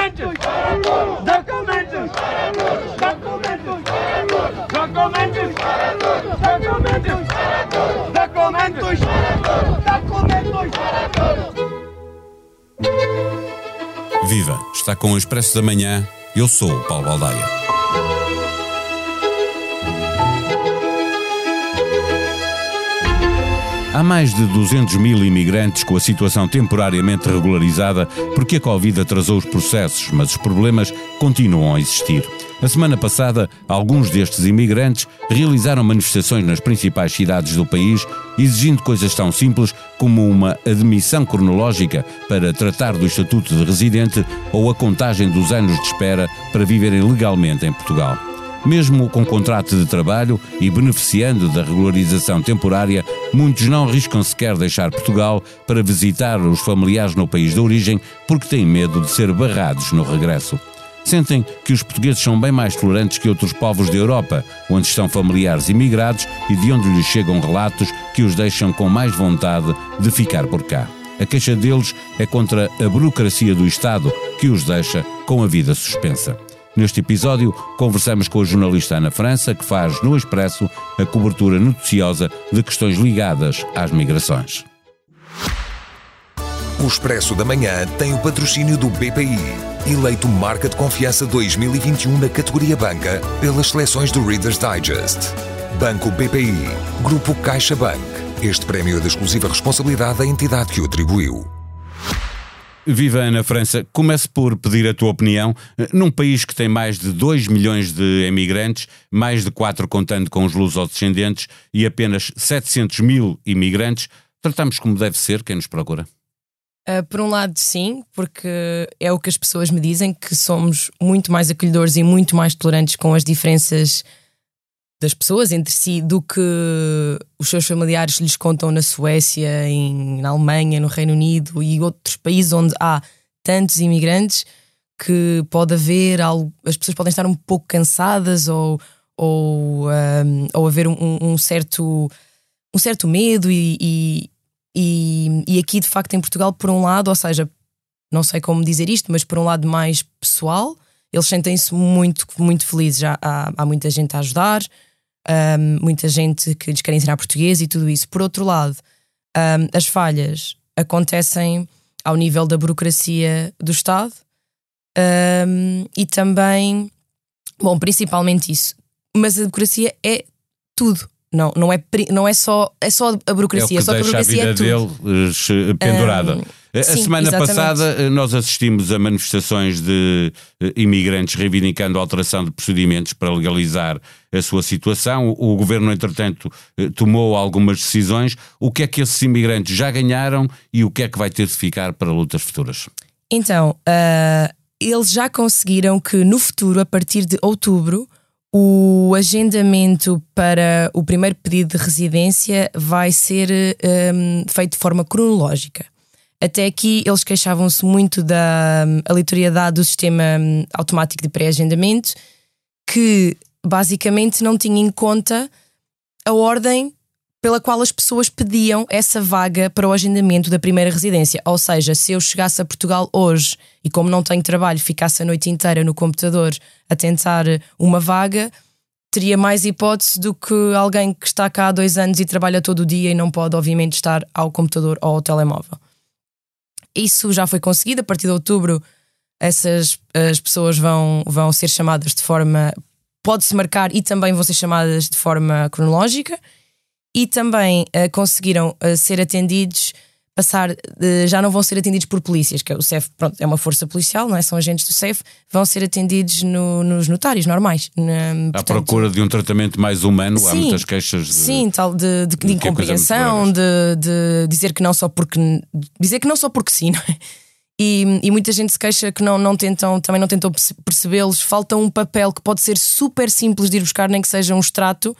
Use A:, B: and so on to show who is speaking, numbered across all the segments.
A: Documentos! Documentos! Documentos! Documentos! Documentos! Documentos!
B: Viva! Está com o Expresso da Manhã. Eu sou o Paulo Baldaia. Há mais de 200 mil imigrantes com a situação temporariamente regularizada porque a Covid atrasou os processos, mas os problemas continuam a existir. A semana passada, alguns destes imigrantes realizaram manifestações nas principais cidades do país, exigindo coisas tão simples como uma admissão cronológica para tratar do estatuto de residente ou a contagem dos anos de espera para viverem legalmente em Portugal. Mesmo com contrato de trabalho e beneficiando da regularização temporária, muitos não arriscam sequer deixar Portugal para visitar os familiares no país de origem porque têm medo de ser barrados no regresso. Sentem que os portugueses são bem mais tolerantes que outros povos da Europa, onde estão familiares imigrados e de onde lhes chegam relatos que os deixam com mais vontade de ficar por cá. A queixa deles é contra a burocracia do Estado que os deixa com a vida suspensa. Neste episódio, conversamos com a jornalista Ana França, que faz no Expresso a cobertura noticiosa de questões ligadas às migrações.
C: O Expresso da Manhã tem o patrocínio do BPI, eleito Marca de Confiança 2021 na categoria Banca pelas seleções do Reader's Digest. Banco BPI, Grupo CaixaBank. Este prémio é de exclusiva responsabilidade da entidade que o atribuiu.
B: Viva Ana França, comece por pedir a tua opinião. Num país que tem mais de 2 milhões de emigrantes, mais de 4 contando com os lusodescendentes e apenas 700 mil imigrantes, tratamos como deve ser quem nos procura?
D: Uh, por um lado, sim, porque é o que as pessoas me dizem, que somos muito mais acolhedores e muito mais tolerantes com as diferenças das pessoas entre si do que os seus familiares lhes contam na Suécia, em, na Alemanha, no Reino Unido e outros países onde há tantos imigrantes que pode haver algo, as pessoas podem estar um pouco cansadas ou, ou, um, ou haver um, um, certo, um certo medo e, e, e, e aqui de facto em Portugal por um lado, ou seja, não sei como dizer isto, mas por um lado mais pessoal, eles sentem-se muito, muito felizes, há, há, há muita gente a ajudar, um, muita gente que lhes quer ensinar português e tudo isso. Por outro lado, um, as falhas acontecem ao nível da burocracia do Estado um, e também, bom, principalmente isso. Mas a burocracia é tudo. Não, não, é, não é, só, é só a burocracia,
B: é o que
D: só a burocracia
B: a vida
D: é tudo.
B: deles eh, pendurada. A
D: sim,
B: semana
D: exatamente.
B: passada eh, nós assistimos a manifestações de eh, imigrantes reivindicando a alteração de procedimentos para legalizar a sua situação. O governo, entretanto, eh, tomou algumas decisões. O que é que esses imigrantes já ganharam e o que é que vai ter de ficar para lutas futuras?
D: Então, uh, eles já conseguiram que no futuro, a partir de outubro, o agendamento para o primeiro pedido de residência vai ser um, feito de forma cronológica. Até aqui eles queixavam-se muito da um, aleatoriedade do sistema um, automático de pré-agendamento, que basicamente não tinha em conta a ordem pela qual as pessoas pediam essa vaga para o agendamento da primeira residência. Ou seja, se eu chegasse a Portugal hoje e, como não tenho trabalho, ficasse a noite inteira no computador a tentar uma vaga, teria mais hipótese do que alguém que está cá há dois anos e trabalha todo o dia e não pode, obviamente, estar ao computador ou ao telemóvel. Isso já foi conseguido. A partir de outubro, essas as pessoas vão, vão ser chamadas de forma. Pode-se marcar e também vão ser chamadas de forma cronológica e também uh, conseguiram uh, ser atendidos, passar, uh, já não vão ser atendidos por polícias, que é o CEF pronto, é uma força policial, não é? São agentes do CEF, vão ser atendidos no, nos notários normais. Na,
B: à procura de um tratamento mais humano,
D: sim,
B: há muitas queixas de,
D: sim, tal de, de, de, de incompreensão, de, de, dizer que não só porque dizer que não só porque sim, não é? E, e, muita gente se queixa que não, não tentam, também não tentam percebê-los. Falta um papel que pode ser super simples de ir buscar, nem que seja um extrato,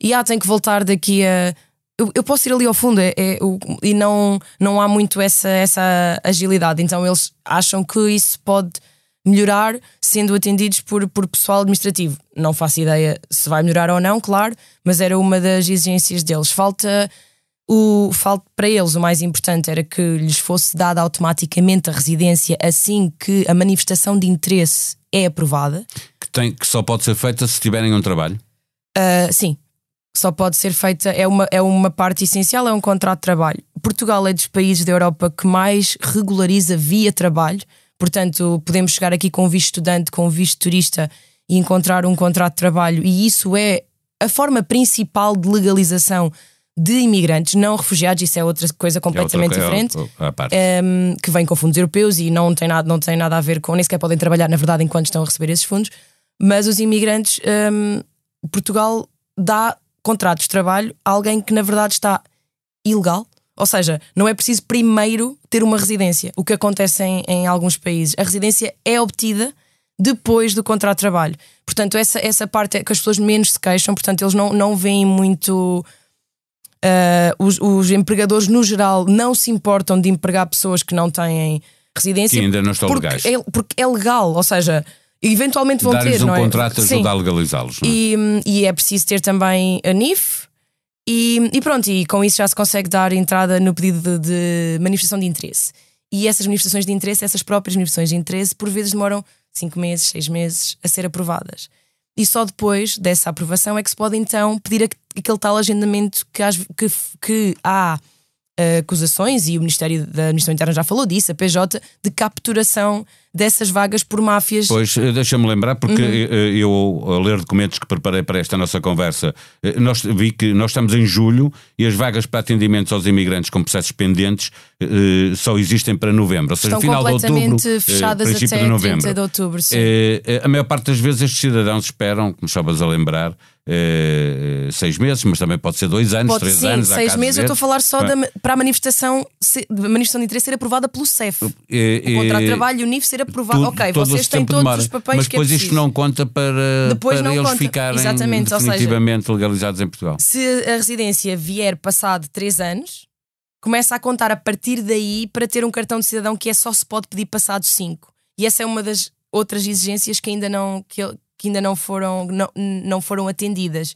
D: e ah, tem que voltar daqui a. Eu, eu posso ir ali ao fundo é, é, e não, não há muito essa, essa agilidade. Então eles acham que isso pode melhorar sendo atendidos por, por pessoal administrativo. Não faço ideia se vai melhorar ou não, claro, mas era uma das exigências deles. Falta O, para eles, o mais importante era que lhes fosse dada automaticamente a residência assim que a manifestação de interesse é aprovada.
B: Que, tem, que só pode ser feita se tiverem um trabalho?
D: Uh, sim, só pode ser feita, é uma, é uma parte essencial, é um contrato de trabalho. Portugal é dos países da Europa que mais regulariza via trabalho, portanto, podemos chegar aqui com visto estudante, com visto turista e encontrar um contrato de trabalho, e isso é a forma principal de legalização de imigrantes, não refugiados, isso é outra coisa completamente é outra, diferente, é um, que vem com fundos europeus e não tem, nada, não tem nada a ver com, nem sequer podem trabalhar, na verdade, enquanto estão a receber esses fundos. Mas os imigrantes, um, Portugal dá contratos de trabalho a alguém que, na verdade, está ilegal. Ou seja, não é preciso primeiro ter uma residência, o que acontece em, em alguns países. A residência é obtida depois do contrato de trabalho. Portanto, essa, essa parte é que as pessoas menos se queixam, portanto, eles não, não veem muito Uh, os, os, empregadores, no geral, não se importam de empregar pessoas que não têm residência.
B: Que ainda não estão
D: porque
B: legais.
D: É, porque é legal, ou seja, eventualmente vão ter.
B: um
D: não
B: é? contrato ajuda a legalizá-los.
D: É? E, e, é preciso ter também a NIF. E, e, pronto, e com isso já se consegue dar entrada no pedido de, de manifestação de interesse. E essas manifestações de interesse, essas próprias manifestações de interesse, por vezes demoram 5 meses, 6 meses a ser aprovadas. E só depois dessa aprovação é que se pode então pedir aquele tal agendamento que, que, que há uh, acusações, e o Ministério da Administração Interna já falou disso, a PJ, de capturação dessas vagas por máfias.
B: Pois, eh, deixa-me lembrar, porque uhum. Eh, eu, a ler documentos que preparei para esta nossa conversa, nós vi que nós estamos em julho e as vagas para atendimentos aos imigrantes com processos pendentes só existem para novembro, ou seja,
D: Estão
B: final de outubro,
D: fechadas
B: princípio
D: até
B: de novembro.
D: 30 de outubro.
B: A maior parte das vezes estes cidadãos esperam, como estavas a lembrar, eh, seis meses, mas também pode ser dois anos,
D: pode,
B: três
D: sim,
B: anos.
D: Seis meses, eu estou a falar só da, para a manifestação, se, a manifestação de interesse ser aprovada pelo CEF.
B: E,
D: o contrato de trabalho e o NIF ser aprovado. Tudo, ok, vocês têm todos demora. os papéis
B: mas
D: que é
B: depois isto não conta para,
D: depois
B: para
D: não
B: eles
D: conta.
B: ficarem
D: Exatamente,
B: definitivamente
D: seja,
B: legalizados em Portugal.
D: Se a residência vier passado três anos, começa a contar a partir daí para ter um cartão de cidadão que é só se pode pedir passados cinco. E essa é uma das outras exigências que ainda não, que, que ainda não foram, não, não foram atendidas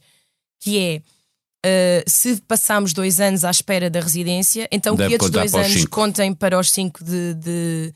D: que é uh, se passamos dois anos à espera da residência, então
B: Deve
D: que esses dois anos
B: cinco.
D: contem para os cinco de, de,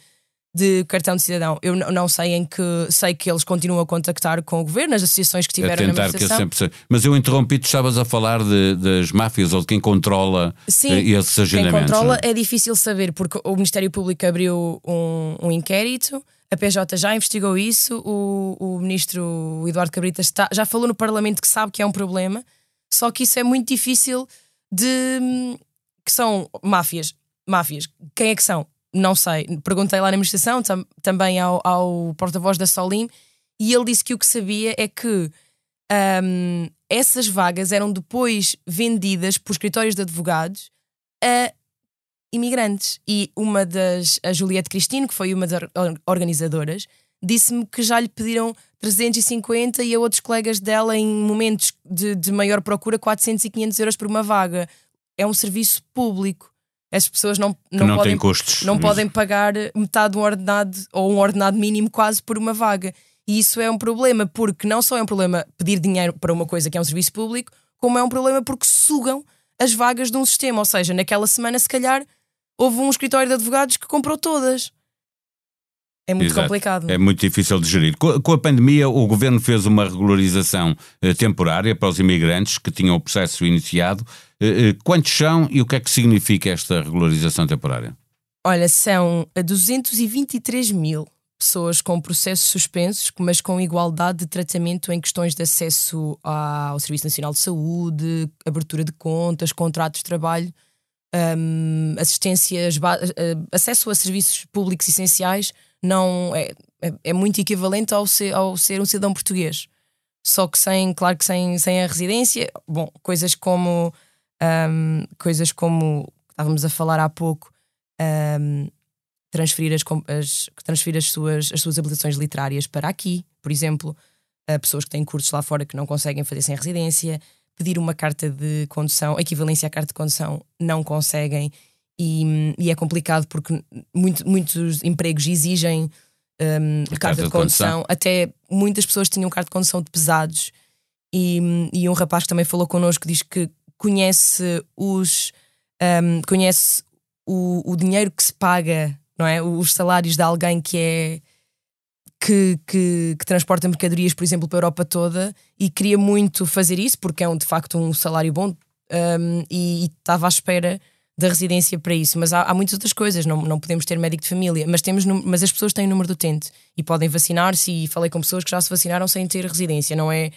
D: de, cartão de cidadão. Eu não sei em que sei que eles continuam a contactar com o governo, as associações que tiveram
B: é tentar
D: na que sempre
B: Mas eu interrompi, tu estavas a falar de, das máfias ou de quem controla
D: Sim,
B: uh, esses agendamentos.
D: Quem controla
B: é?
D: é difícil saber, porque o Ministério Público abriu um, um inquérito. A PJ já investigou isso, o, o ministro Eduardo Cabritas está, já falou no Parlamento que sabe que é um problema, só que isso é muito difícil de. que são máfias. Máfias. Quem é que são? Não sei. Perguntei lá na administração, tam, também ao, ao porta-voz da Solim, e ele disse que o que sabia é que um, essas vagas eram depois vendidas por escritórios de advogados a imigrantes. E uma das, a Juliette Cristino, que foi uma das organizadoras, disse-me que já lhe pediram 350 e a outros colegas dela em momentos de, de maior procura 400 e 500 euros por uma vaga. É um serviço público. As pessoas não, não,
B: não
D: podem,
B: custos,
D: não podem pagar metade de um ordenado ou um ordenado mínimo quase por uma vaga. E isso é um problema, porque não só é um problema pedir dinheiro para uma coisa que é um serviço público, como é um problema porque sugam as vagas de um sistema. Ou seja, naquela semana, se calhar, houve um escritório de advogados que comprou todas. É muito
B: Exato.
D: complicado.
B: É muito difícil de gerir. Com a pandemia, o governo fez uma regularização eh, temporária para os imigrantes que tinham o processo iniciado. Eh, eh, quantos são e o que é que significa esta regularização temporária?
D: Olha, são 223 mil pessoas com processos suspensos, mas com igualdade de tratamento em questões de acesso ao Serviço Nacional de Saúde, abertura de contas, contratos de trabalho, um, assistências, acesso a serviços públicos essenciais não é, é, é, muito equivalente ao ser, ao ser um cidadão português. Só que sem, claro que sem, sem a residência, bom, coisas como um, coisas como estávamos a falar há pouco, um, transferir, as, as, transferir as, suas, as suas habilitações literárias para aqui, por exemplo, a pessoas que têm cursos lá fora que não conseguem fazer sem residência, pedir uma carta de condução, equivalência à carta de condução, não conseguem e, e é complicado porque muito, muitos empregos exigem um, carta de, de condução. condução. Até muitas pessoas tinham carta de condução de pesados. E, e um rapaz que também falou connosco diz que conhece os um, conhece o, o dinheiro que se paga, não é? Os salários de alguém que é. Que, que, que, transporta mercadorias, por exemplo, para a Europa toda e queria muito fazer isso porque é um, de facto um salário bom um, e, estava à espera da residência para isso, mas há, há, muitas outras coisas. Não, não podemos ter médico de família, mas, temos, mas as pessoas têm o número do utente e podem vacinar-se. E falei com pessoas que já se vacinaram sem ter residência. Não é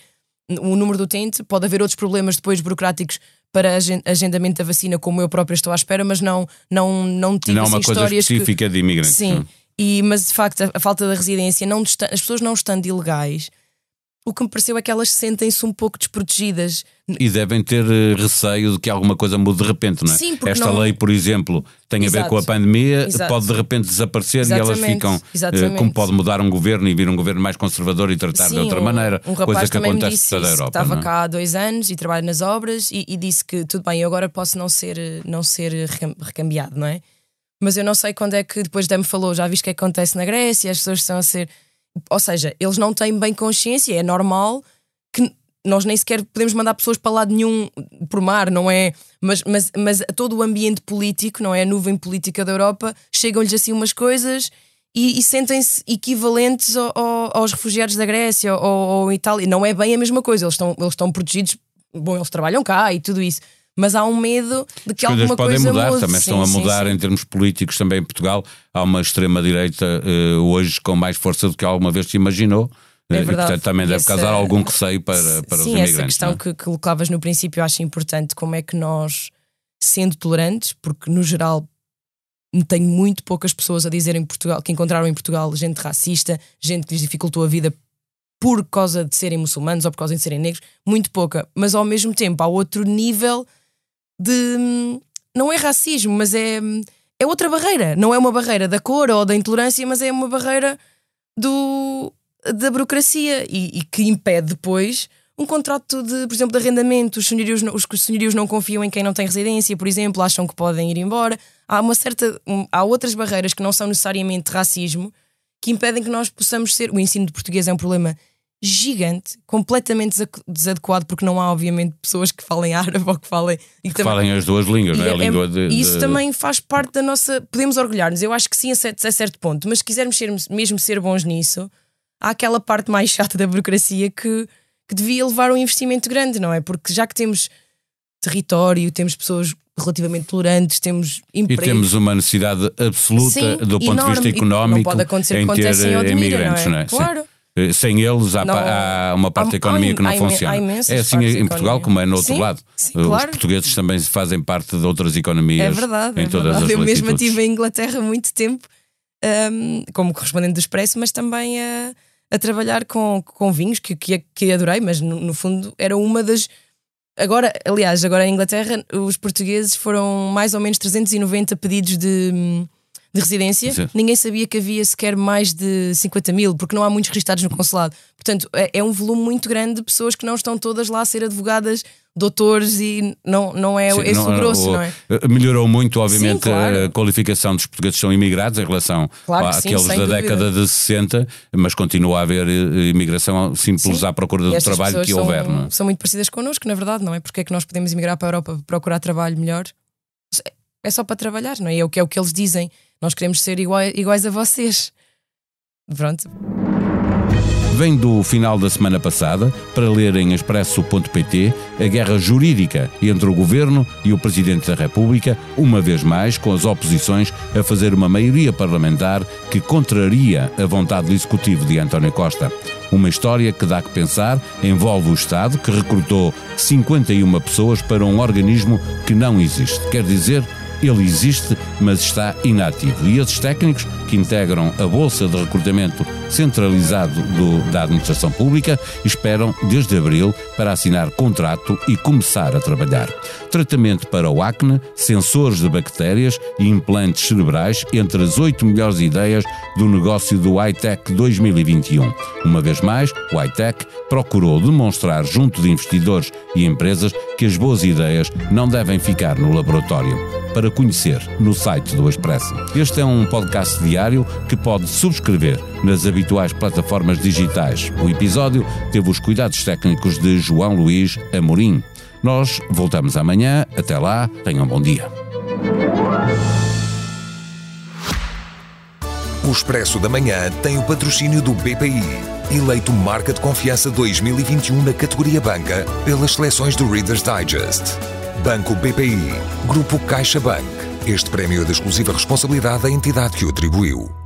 D: o número do utente, pode haver outros problemas depois burocráticos para agendamento da vacina, como eu própria estou à espera, mas não, não, não tive
B: não
D: assim,
B: uma coisa específica
D: que...
B: de imigrantes.
D: Sim, e, mas de facto a, a falta da residência, não, as pessoas não estando ilegais o que me pareceu é que elas sentem-se um pouco desprotegidas.
B: E devem ter eh, receio de que alguma coisa mude de repente, não é?
D: Sim,
B: Esta
D: não...
B: lei, por exemplo, tem
D: Exato.
B: a ver com a pandemia,
D: Exato.
B: pode de repente desaparecer
D: Exatamente.
B: e elas ficam.
D: Exatamente.
B: Como pode mudar um governo e vir um governo mais conservador e tratar
D: Sim,
B: de outra
D: um,
B: maneira.
D: Um rapaz
B: coisa que acontece
D: me disse
B: toda a Europa.
D: Estava
B: é?
D: cá há dois anos e trabalha nas obras e, e, disse que tudo bem, eu agora posso não ser, não ser recambiado, não é? Mas eu não sei quando é que depois Dame falou, já viste o que acontece na Grécia, as pessoas estão a ser. Ou seja, eles não têm bem consciência, é normal que nós nem sequer podemos mandar pessoas para lado nenhum por mar, não é? Mas, mas, mas todo o ambiente político, não é? A nuvem política da Europa, chegam-lhes assim umas coisas e, e sentem-se equivalentes ao, ao, aos refugiados da Grécia ou, ou Itália. Não é bem a mesma coisa, eles estão, eles estão protegidos, bom, eles trabalham cá e tudo isso. Mas há um medo de que
B: As
D: alguma
B: podem
D: coisa
B: mudar,
D: mude.
B: também
D: Sim,
B: estão a
D: sim,
B: mudar
D: sim.
B: em termos políticos também em Portugal. Há uma extrema-direita uh, hoje com mais força do que alguma vez se imaginou.
D: É
B: e,
D: verdade.
B: portanto, também deve
D: Essa-
B: causar algum receio para, para os
D: Sim,
B: imigrantes.
D: essa questão
B: é?
D: que, colocavas no princípio eu acho importante. Como é que nós, sendo tolerantes, porque no geral tenho muito poucas pessoas a dizer em Portugal que encontraram em Portugal gente racista, gente que lhes dificultou a vida por causa de serem muçulmanos ou por causa de serem negros, muito pouca. Mas ao mesmo tempo há outro nível de. Não é racismo, mas é, é outra barreira. Não é uma barreira da cor ou da intolerância, mas é uma barreira do, da burocracia e, e que impede depois um contrato de, por exemplo, de arrendamento. Os senhorios, os senhorios não confiam em quem não tem residência, por exemplo, acham que podem ir embora. Há uma certa. há outras barreiras que não são necessariamente racismo que impedem que nós possamos ser. O ensino de português é um problema gigante, completamente desadequado, porque não há, obviamente, pessoas que falem árabe ou que falem. E
B: Que
D: também-
B: falem as duas línguas, não é? A
D: e é-
B: língua de,
D: e isso
B: de-
D: também faz parte da nossa. Podemos orgulhar-nos, eu acho que sim, a certo, a certo ponto, mas se quisermos ser, mesmo ser bons nisso, há aquela parte mais chata da burocracia que, que devia levar um investimento grande, não é? Porque já que temos território, temos pessoas relativamente tolerantes, temos
B: E
D: emprego.
B: temos uma necessidade absoluta
D: Sim,
B: do ponto de
D: enorme.
B: vista
D: E
B: económico
D: não pode acontecer
B: em
D: que
B: ter
D: em
B: eh,
D: Odmira,
B: imigrantes,
D: não
B: não
D: é?
B: é? Sim. Eh, Sem eles há,
D: Não,
B: pa- há uma parte
D: há-
B: da economia
D: há
B: que não funciona. é assim em Portugal como é no outro
D: Sim,
B: lado.
D: sim,
B: Os
D: claro.
B: portugueses também fazem parte de outras economias
D: É verdade,
B: em
D: é
B: todas
D: verdade.
B: as
D: Eu mesma
B: latitudes.
D: estive em Inglaterra muito tempo hum, como correspondente do Expresso, mas também a, a trabalhar com, com vinhos, que, que, que adorei, mas no, no fundo era uma das. Agora, aliás, agora em Inglaterra, os portugueses foram mais ou menos 390 pedidos de, hum, de residência.
B: Sim.
D: Ninguém sabia que havia sequer mais de 50 mil, porque não há muitos registados no consulado. Portanto, é, é um volume muito grande de pessoas que não estão todas lá a ser advogadas, doutores, e não, não é
B: Sim,
D: esse o grosso,
B: o-
D: não é?
B: eh, Melhorou muito, obviamente,
D: Sim, claro.
B: a qualificação dos portugueses que são imigrados em relação
D: Claro sim,
B: àqueles da
D: dúvida.
B: década de 60, mas continua a haver eh, imigração simples
D: Sim.
B: à procura do trabalho que
D: são,
B: houver. Não é?
D: são muito parecidas connosco, na verdade, não é? Porque é que nós podemos emigrar para a Europa procurar trabalho melhor? É só para trabalhar, não é? É o que, é o que eles dizem. Nós queremos ser iguais, iguais a vocês. Pronto.
B: Vem do final da semana passada, para ler em expresso.pt, a guerra jurídica entre o governo e o Presidente da República, uma vez mais com as oposições a fazer uma maioria parlamentar que contraria a vontade do Executivo de António Costa. Uma história que dá que pensar, envolve o Estado, que recrutou 51 pessoas para um organismo que não existe. Quer dizer, ele existe, mas está inativo. E esses técnicos, que integram a Bolsa de Recrutamento Centralizado do- da Administração Pública, esperam desde abril para assinar contrato e começar a trabalhar. Tratamento para o acne, sensores de bactérias e implantes cerebrais, entre as oito melhores ideias do negócio do iTech 2021. Uma vez mais, o iTech procurou demonstrar junto de investidores e empresas que as boas ideias não devem ficar no laboratório. Para a conhecer no site do Expresso. Este é um podcast diário que pode subscrever nas habituais plataformas digitais. O episódio teve os cuidados técnicos de João Luís Amorim. Nós voltamos amanhã. Até lá, tenham um bom dia.
C: O Expresso da Manhã tem o patrocínio do BPI, eleito Marca de Confiança 2021 na categoria Banca pelas seleções do Reader's Digest. Banco BPI, Grupo CaixaBank. Este prémio é da exclusiva responsabilidade da entidade que o atribuiu.